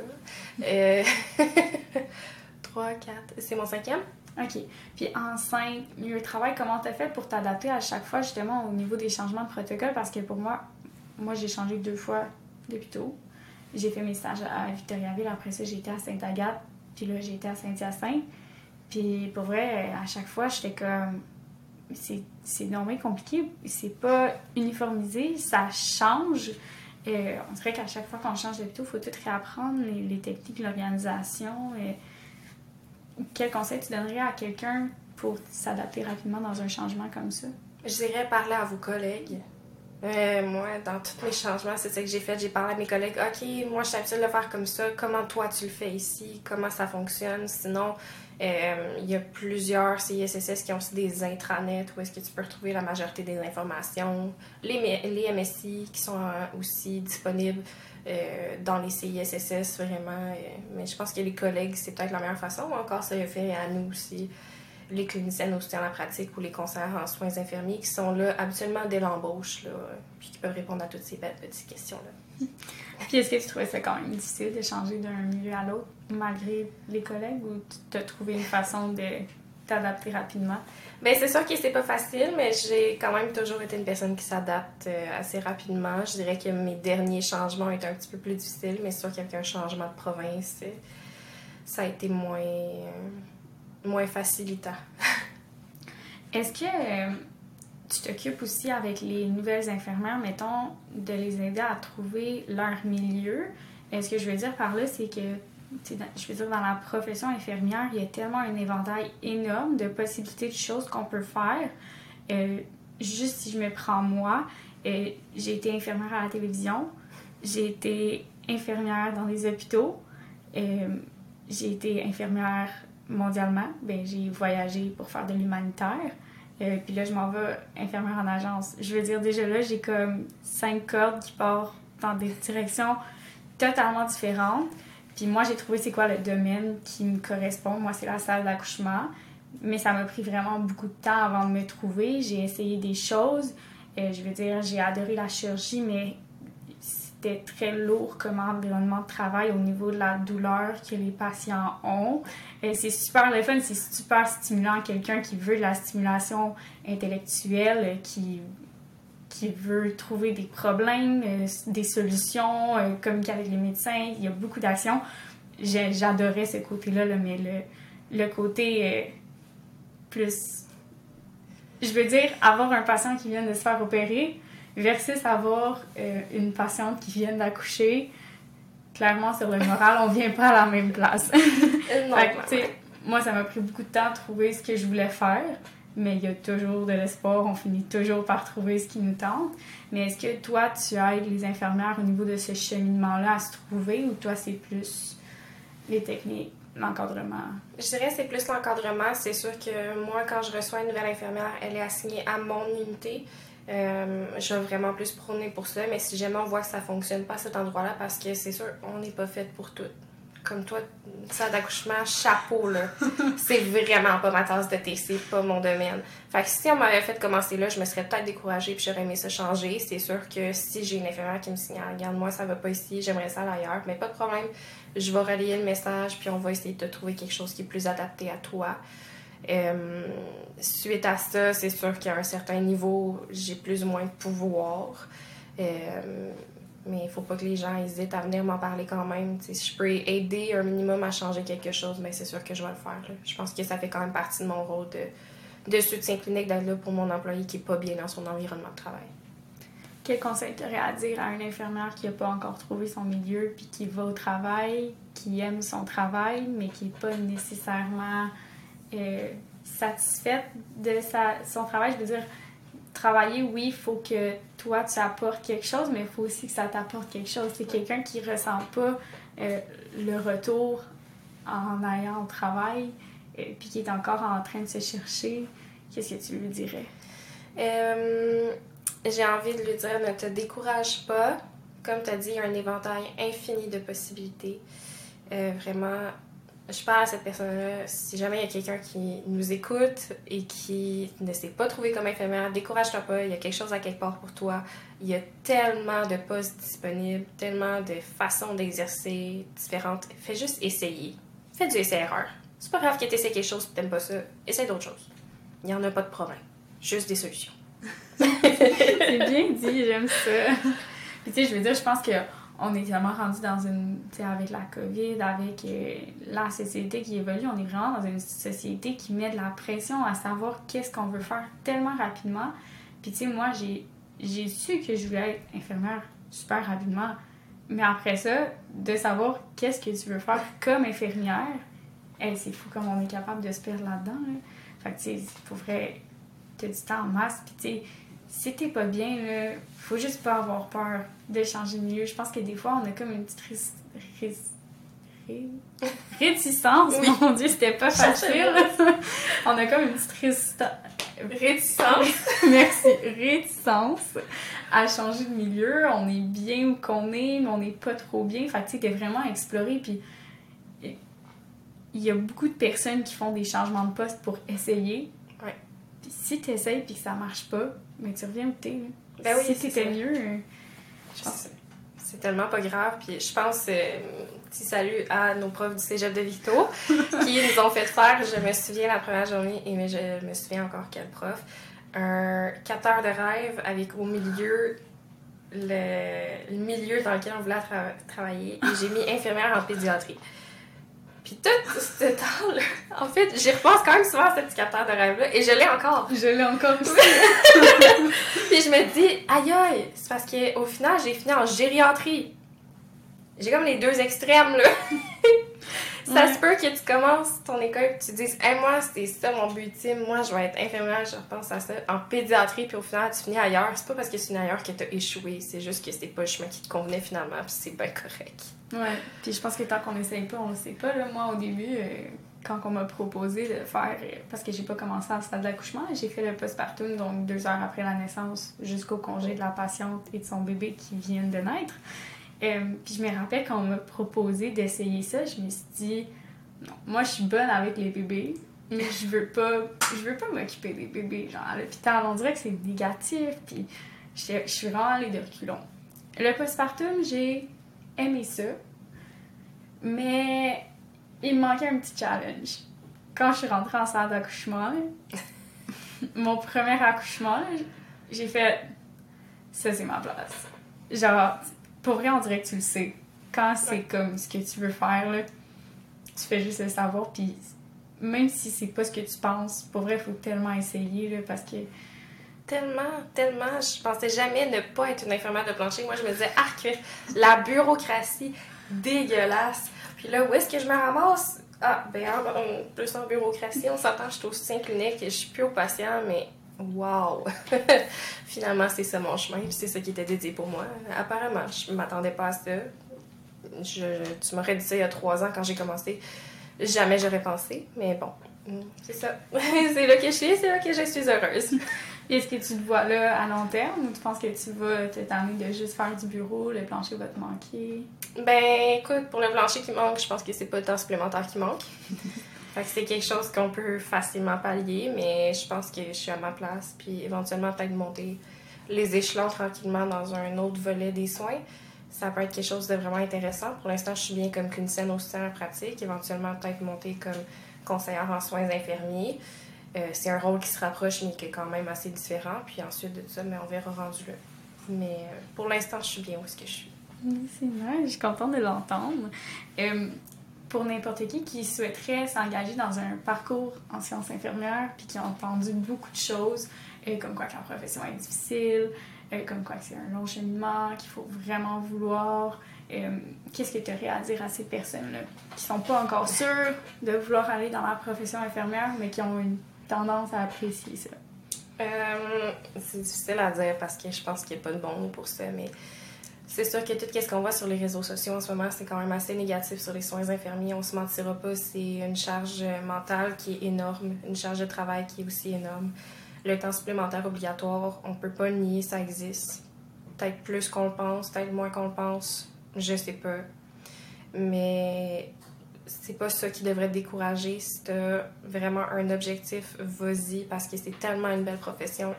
Euh, trois, quatre. C'est mon cinquième?
OK. Puis en cinq lieux de travail, comment t'as fait pour t'adapter à chaque fois, justement, au niveau des changements de protocole? Parce que pour moi, moi, j'ai changé deux fois d'hôpitaux. J'ai fait mes stages à Victoriaville. Après ça, j'ai été à Sainte-Agathe. Puis là, j'ai été à Saint-Hyacinthe. Puis pour vrai, à chaque fois, j'étais comme... C'est normalement compliqué. C'est pas uniformisé. Ça change. Euh, on dirait qu'à chaque fois qu'on change d'hôpital, il faut tout réapprendre, les, les techniques, l'organisation. Et quel conseil tu donnerais à quelqu'un pour s'adapter rapidement dans un changement comme ça?
Je dirais parler à vos collègues. Euh, moi, dans tous mes changements, c'est ça que j'ai fait. J'ai parlé à mes collègues. OK, moi, je suis habituée de le faire comme ça. Comment toi, tu le fais ici? Comment ça fonctionne? Sinon, euh, il y a plusieurs CISSS qui ont aussi des intranets où est-ce que tu peux retrouver la majorité des informations. Les, MSI qui sont euh, aussi disponibles euh, dans les CISSS, vraiment. euh, mais je pense que les collègues, c'est peut-être la meilleure façon. Encore, ça le fait à nous aussi les cliniciennes au soutien à la pratique ou les conseillers en soins infirmiers qui sont là habituellement dès l'embauche, puis qui peuvent répondre à toutes ces petites questions-là.
Puis est-ce que tu trouvais ça quand même difficile de changer d'un milieu à l'autre malgré les collègues ou tu as trouvé une façon de t'adapter rapidement?
Ben, c'est sûr que c'est pas facile, mais j'ai quand même toujours été une personne qui s'adapte euh, assez rapidement. Je dirais que mes derniers changements ont été un petit peu plus difficiles, mais c'est sûr qu'avec un changement de province, euh, ça a été moins, euh, moins facilitant.
Est-ce que tu t'occupes aussi avec les nouvelles infirmières, mettons, de les aider à trouver leur milieu? Et ce que je veux dire par là, c'est que je veux dire, dans la profession infirmière, il y a tellement un éventail énorme de possibilités de choses qu'on peut faire. Euh, juste si je me prends moi, euh, j'ai été infirmière à la télévision, j'ai été infirmière dans les hôpitaux, euh, j'ai été infirmière mondialement, ben, j'ai voyagé pour faire de l'humanitaire. Puis là, je m'en vais infirmière en agence. Je veux dire, déjà là, j'ai comme cinq cordes qui partent dans des directions totalement différentes. Puis moi, j'ai trouvé c'est quoi le domaine qui me correspond. Moi, c'est la salle d'accouchement. Mais ça m'a pris vraiment beaucoup de temps avant de me trouver. J'ai essayé des choses. Euh, je veux dire, j'ai adoré la chirurgie, mais c'était très lourd comme environnement de travail au niveau de la douleur que les patients ont. C'est super le fun, c'est super stimulant. Quelqu'un qui veut de la stimulation intellectuelle, qui qui veut trouver des problèmes, euh, des solutions, euh, communiquer avec les médecins. Il y a beaucoup d'actions. J'adorais ce côté-là, mais le, le côté euh, plus. Je veux dire, avoir un patient qui vient de se faire opérer versus avoir une patiente qui vient d'accoucher. Clairement, sur le moral, on vient pas à la même place. moi, ça m'a pris beaucoup de temps à trouver ce que je voulais faire mais il y a toujours de l'espoir, on finit toujours par trouver ce qui nous tente. Mais est-ce que toi, tu aides les infirmières au niveau de ce cheminement-là à se trouver ou toi, c'est plus les techniques, l'encadrement?
Je dirais que c'est plus l'encadrement. C'est sûr que moi, quand je reçois une nouvelle infirmière, elle est assignée à mon unité. Euh, je vais vraiment plus prôner pour ça, mais si jamais on voit que ça fonctionne pas à cet endroit-là, parce que c'est sûr, on n'est pas fait pour tout comme toi, ça d'accouchement, chapeau, là. c'est vraiment pas ma tasse de thé, c'est pas mon domaine. Fait que si on m'avait fait commencer là, je me serais peut-être découragée puis j'aurais aimé ça changer. C'est sûr que si j'ai une infirmière qui me signale, regarde, moi, ça va pas ici, j'aimerais ça ailleurs, mais pas de problème. Je vais relayer le message puis on va essayer de trouver quelque chose qui est plus adapté à toi. Euh, suite à ça, c'est sûr qu'à un certain niveau, j'ai plus ou moins de pouvoir. Euh, mais il faut pas que les gens hésitent à venir m'en parler quand même. si je peux aider un minimum à changer quelque chose, mais c'est sûr que je vais le faire. Je pense que ça fait quand même partie de mon rôle de, soutien clinique d'être là pour mon employé qui n'est pas bien dans son environnement de travail.
Quel conseil tu aurais à dire à une infirmière qui n'a pas encore trouvé son milieu, puis qui va au travail, qui aime son travail, mais qui n'est pas nécessairement euh, satisfaite de son travail? Je veux dire, travailler, oui, il faut que toi, tu apportes quelque chose, mais il faut aussi que ça t'apporte quelque chose. C'est quelqu'un qui ne ressent pas euh, le retour en allant au travail, euh, puis qui est encore en train de se chercher. Qu'est-ce que tu lui dirais?
Euh, j'ai envie de lui dire ne te décourage pas. Comme tu as dit, il y a un éventail infini de possibilités. vraiment, je parle à cette personne-là, si jamais il y a quelqu'un qui nous écoute et qui ne s'est pas trouvé comme infirmière, décourage-toi pas, il y a quelque chose à quelque part pour toi. Il y a tellement de postes disponibles, tellement de façons d'exercer différentes. Fais juste essayer. Fais du essai-erreur. C'est pas grave que tu essaies quelque chose et t'aimes pas ça. Essaye d'autres choses. Il n'y en a pas de problème. Juste des solutions.
C'est bien dit, j'aime ça. Puis tu sais, je veux dire, je pense que on est tellement rendu dans une. Tu sais, avec la COVID, avec euh, la société qui évolue, on est vraiment dans une société qui met de la pression à savoir qu'est-ce qu'on veut faire tellement rapidement. Puis, tu sais, moi, j'ai, su que je voulais être infirmière super rapidement. Mais après ça, de savoir qu'est-ce que tu veux faire comme infirmière, hey, c'est fou comme on est capable de se perdre là-dedans. Fait que, tu sais, il faudrait que du temps en masse. Puis, tu sais, si t'es pas bien, là, faut juste pas avoir peur de changer de milieu. Je pense que des fois, on a comme une petite réticence. Mon Dieu, c'était pas facile. on a comme une petite réticence. Merci. Réticence à changer de milieu. On est bien où qu'on est, mais on n'est pas trop bien. Fait que tu sais, vraiment explorer. Puis il y a beaucoup de personnes qui font des changements de poste pour essayer.
Ouais.
Puis si tu essayes puis que ça marche pas, mais tu reviens où t'es.
Ben oui,
si c'était mieux,
je pense c'est tellement pas grave. Puis je pense, euh, petit salut à nos profs du cégep de Victo qui nous ont fait faire, je me souviens la première journée, et mais je me souviens encore quel prof, un 4 heures de rêve avec au milieu le, milieu dans lequel on voulait travailler. Et j'ai mis infirmière en pédiatrie. Puis tout ce temps-là, en fait, j'y repense quand même souvent à cet éducateur de rêve-là et je l'ai encore.
Je l'ai encore aussi.
Puis je me dis, aïe aïe, c'est parce qu'au final, j'ai fini en gériatrie. J'ai comme les deux extrêmes, là. Ça se peut que tu commences ton école et que tu dises hey, moi, c'est ça mon but ultime, moi, je vais être infirmière, je repense à ça, en pédiatrie, puis au final, tu finis ailleurs. C'est pas parce que c'est ailleurs que tu as échoué, c'est juste que c'était pas le chemin qui te convenait finalement, puis c'est bien correct.
Ouais, puis je pense que tant qu'on essaye pas, on le sait pas. Là. Moi, au début, euh, quand on m'a proposé de faire, euh, parce que j'ai pas commencé à stade d'accouchement, j'ai fait le postpartum, donc deux heures après la naissance, jusqu'au congé de la patiente et de son bébé qui vient de naître. Euh, puis je me rappelle quand on m'a proposé d'essayer ça, je me suis dit, non, moi je suis bonne avec les bébés, mais je veux pas, je veux pas m'occuper des bébés. Genre à l'hôpital, on dirait que c'est négatif, puis je, suis vraiment allée de reculons. Le postpartum, j'ai aimé ça, mais il me manquait un petit challenge. Quand je suis rentrée en salle d'accouchement, mon premier accouchement, j'ai fait ça c'est ma place. Genre, pour vrai, on dirait que tu le sais. Quand c'est comme ce que tu veux faire, là, tu fais juste le savoir, puis même si c'est pas ce que tu penses, pour vrai, il faut tellement essayer, là, parce que...
Tellement, tellement. Je pensais jamais ne pas être une infirmière de plancher. Moi, je me disais, ah, que la bureaucratie dégueulasse. Puis là, où est-ce que je me ramasse? Ah, ben, plus en bureaucratie, on s'entend, je suis au sein clinique, je suis plus au patient, mais wow! Finalement, c'est ça mon chemin, puis c'est ça qui était dédié pour moi. Apparemment, je m'attendais pas à ça. Je, tu m'aurais dit ça il y a trois ans quand j'ai commencé. Jamais j'aurais pensé, mais bon, c'est ça. c'est là que je suis, c'est là que je suis heureuse.
Est-ce que tu te vois là à long terme ou tu penses que tu vas te de juste faire du bureau, le plancher va te manquer?
Ben écoute, pour le plancher qui manque, je pense que c'est pas le temps supplémentaire qui manque. fait que c'est quelque chose qu'on peut facilement pallier, mais je pense que je suis à ma place, puis éventuellement peut-être monter les échelons tranquillement dans un autre volet des soins. Ça peut être quelque chose de vraiment intéressant. Pour l'instant, je suis bien comme clinicienne au sein en pratique, éventuellement peut-être monter comme conseillère en soins infirmiers. Euh, c'est un rôle qui se rapproche, mais qui est quand même assez différent. Puis ensuite de ça, mais on verra rendu là. Mais euh, pour l'instant, je suis bien où est-ce que je suis.
C'est vrai, je suis contente de l'entendre. Euh, pour n'importe qui qui souhaiterait s'engager dans un parcours en sciences infirmières, puis qui a entendu beaucoup de choses, comme quoi que la profession est difficile, comme quoi c'est un long cheminement, qu'il faut vraiment vouloir. Qu'est-ce que tu aurais à dire à ces personnes-là qui sont pas encore sûres de vouloir aller dans la profession infirmière, mais qui ont une tendance à apprécier ça?
Euh, c'est difficile à dire parce que je pense qu'il n'y a pas de bon mot pour ça, mais c'est sûr que tout ce qu'on voit sur les réseaux sociaux en ce moment, c'est quand même assez négatif sur les soins infirmiers. On se mentira pas, c'est une charge mentale qui est énorme, une charge de travail qui est aussi énorme. Le temps supplémentaire obligatoire, on peut pas nier, ça existe. Peut-être plus qu'on le pense, peut-être moins qu'on le pense, je sais pas. Mais c'est pas ça qui devrait te décourager. Si t'as vraiment un objectif, vas-y, parce que c'est tellement une belle profession.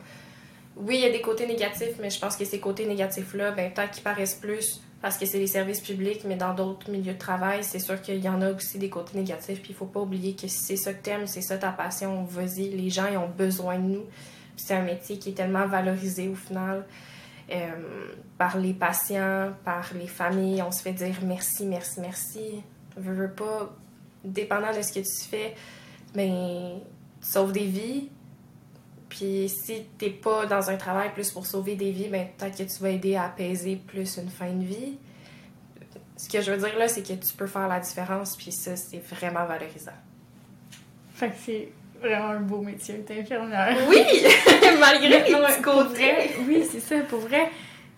Oui, il y a des côtés négatifs, mais je pense que ces côtés négatifs-là, ben, peut-être qu'ils paraissent plus parce que c'est les services publics, mais dans d'autres milieux de travail, c'est sûr qu'il y en a aussi des côtés négatifs. Puis il faut pas oublier que si c'est ça que t'aimes, c'est ça ta passion, vas-y. Les gens, ils ont besoin de nous. c'est un métier qui est tellement valorisé au final. Euh, par les patients, par les familles, on se fait dire merci, merci, merci veux, veux pas, dépendant de ce que tu fais, ben, tu des vies. Puis si t'es pas dans un travail plus pour sauver des vies, ben, peut-être que tu vas aider à apaiser plus une fin de vie. Ce que je veux dire là, c'est que tu peux faire la différence, puis ça, c'est vraiment valorisant.
Fait que c'est vraiment un beau métier d'infirmière.
Oui! Malgré les petits côtés.
oui, c'est ça, pour vrai.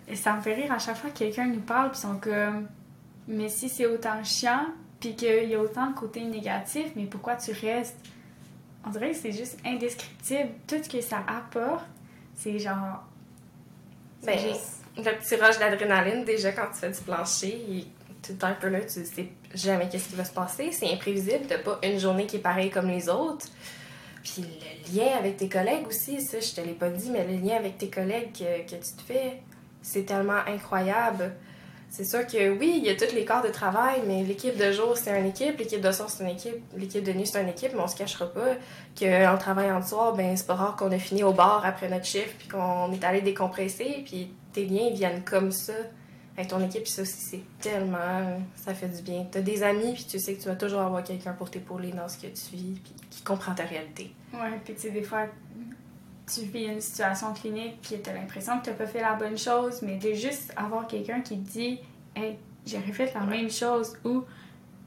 Et ça me fait rire à chaque fois que quelqu'un nous parle, puis sont comme... Mais si c'est autant chiant, puis qu'il y a autant de côtés négatifs, mais pourquoi tu restes? On dirait que c'est juste indescriptible. Tout ce que ça apporte, c'est genre.
Ben, le petit rush d'adrénaline, déjà, quand tu fais du plancher, tout le temps un peu là, tu sais jamais qu'est-ce qui va se passer. C'est imprévisible. T'as pas une journée qui est pareille comme les autres. Puis le lien avec tes collègues aussi, ça, je te l'ai pas dit, mais le lien avec tes collègues que, que tu te fais, c'est tellement incroyable c'est sûr que oui, il y a tous les corps de travail, mais l'équipe de jour, c'est une équipe, l'équipe de soir, c'est une équipe, l'équipe de nuit, c'est une équipe, mais on se cachera pas qu'en travaillant de soir, ben c'est pas rare qu'on a fini au bar après notre chiffre, puis qu'on est allé décompresser, puis tes liens viennent comme ça avec ton équipe, ça aussi, c'est tellement... ça fait du bien. T'as des amis, puis tu sais que tu vas toujours avoir quelqu'un pour t'épauler dans ce que tu vis, puis qui comprend ta réalité.
Ouais, puis tu sais, des fois, tu vis une situation clinique puis tu as l'impression que tu n'as pas fait la bonne chose, mais de juste avoir quelqu'un qui te dit Hey, j'ai refait la même chose ou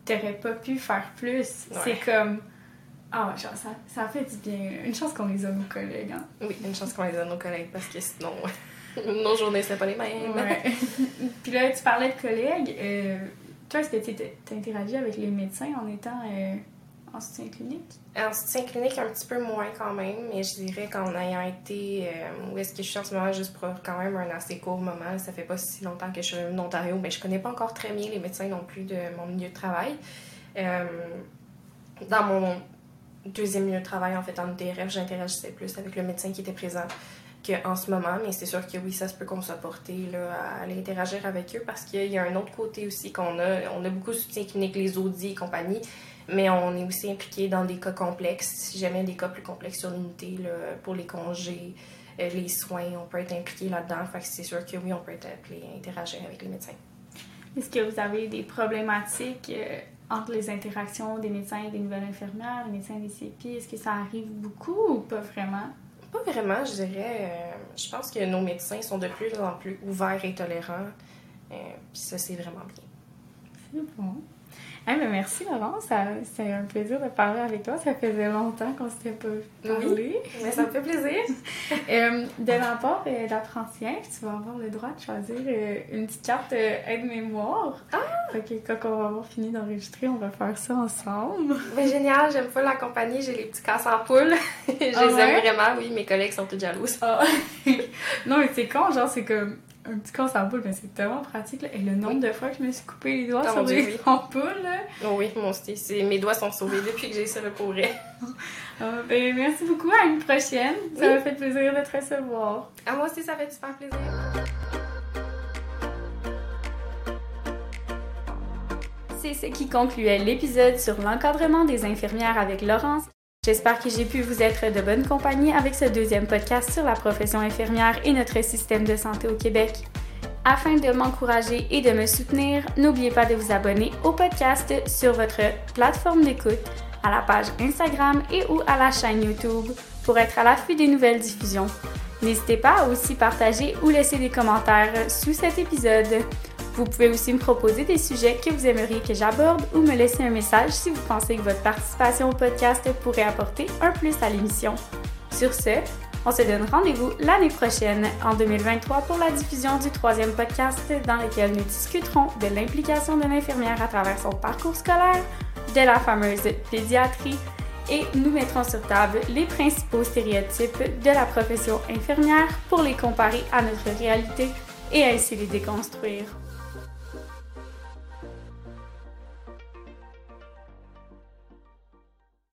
t'aurais pas pu faire plus. C'est comme. Ah, genre, ça, ça fait du bien. Une chance qu'on les a, nos collègues. Hein?
Oui, une chance qu'on les a, nos collègues, parce que sinon, nos journées, c'est pas les mêmes.
Ouais. Puis là, tu parlais de collègues. Euh, toi, est-ce que tu interagi avec les médecins en étant euh, en soutien clinique?
En soutien clinique, un petit peu moins quand même, mais je dirais qu'en ayant été euh, où est-ce que je suis en ce moment, juste pour quand même un assez court moment, ça fait pas si longtemps que je suis en Ontario, mais je connais pas encore très bien les médecins non plus de mon milieu de travail. dans mon deuxième milieu de travail, en fait, en DRF, j'interagissais plus avec le médecin qui était présent qu'en ce moment, mais c'est sûr que oui, ça se peut qu'on soit porté là, à aller interagir avec eux parce qu'il y a un autre côté aussi qu'on a. On a beaucoup de soutien clinique, les audits et compagnie, mais on est aussi impliqué dans des cas complexes. Si jamais des cas plus complexes sur l'unité, pour les congés, euh, les soins, on peut être impliqué là-dedans. Fait que c'est sûr que oui, on peut être appelé à interagir avec les médecins.
Est-ce que vous avez des problématiques euh, entre les interactions des médecins et des nouvelles infirmières, des médecins des CP? Est-ce que ça arrive beaucoup ou pas vraiment?
Pas vraiment, je dirais. Euh, je pense que nos médecins sont de plus en plus ouverts et tolérants. Euh, puis ça, c'est vraiment bien.
C'est bon. Ben merci Laurent, c'est un plaisir de parler avec toi. Ça faisait longtemps qu'on s'était pas
parlé. Oui, mais ça me fait plaisir.
euh, de l'apport euh, tu vas avoir le droit de choisir euh, une petite carte euh, aide-mémoire. Ah! Fait que quand on va avoir fini d'enregistrer, on va faire ça ensemble.
Mais génial, j'aime pas la compagnie, j'ai les petits casses en poule. je les ah aime vraiment, oui, mes collègues sont toutes jalouses.
Ah. non, mais c'est con, genre, c'est comme un petit casse en poule, mais c'est tellement pratique. Là. Et le nombre de fois que je me suis coupé les doigts sur des ampoules. Là.
Oh oui, mon style, mes doigts sont sauvés depuis que j'ai ce recours.
Ah, ben, merci beaucoup. À une prochaine. Ça m'a fait plaisir de te recevoir.
À moi aussi, ça fait super plaisir.
C'est ce qui concluait l'épisode sur l'encadrement des infirmières avec Laurence. J'espère que j'ai pu vous être de bonne compagnie avec ce deuxième podcast sur la profession infirmière et notre système de santé au Québec. Afin de m'encourager et de me soutenir, n'oubliez pas de vous abonner au podcast sur votre plateforme d'écoute, à la page Instagram et ou à la chaîne YouTube pour être à l'affût des nouvelles diffusions. N'hésitez pas à aussi partager ou laisser des commentaires sous cet épisode. Vous pouvez aussi me proposer des sujets que vous aimeriez que j'aborde ou me laisser un message si vous pensez que votre participation au podcast pourrait apporter un plus à l'émission. Sur ce, on se donne rendez-vous l'année prochaine, en 2023, pour la diffusion du troisième podcast dans lequel nous discuterons de l'implication de l'infirmière à travers son parcours scolaire, de la fameuse pédiatrie et nous mettrons sur table les principaux stéréotypes de la profession infirmière pour les comparer à notre réalité et ainsi les déconstruire.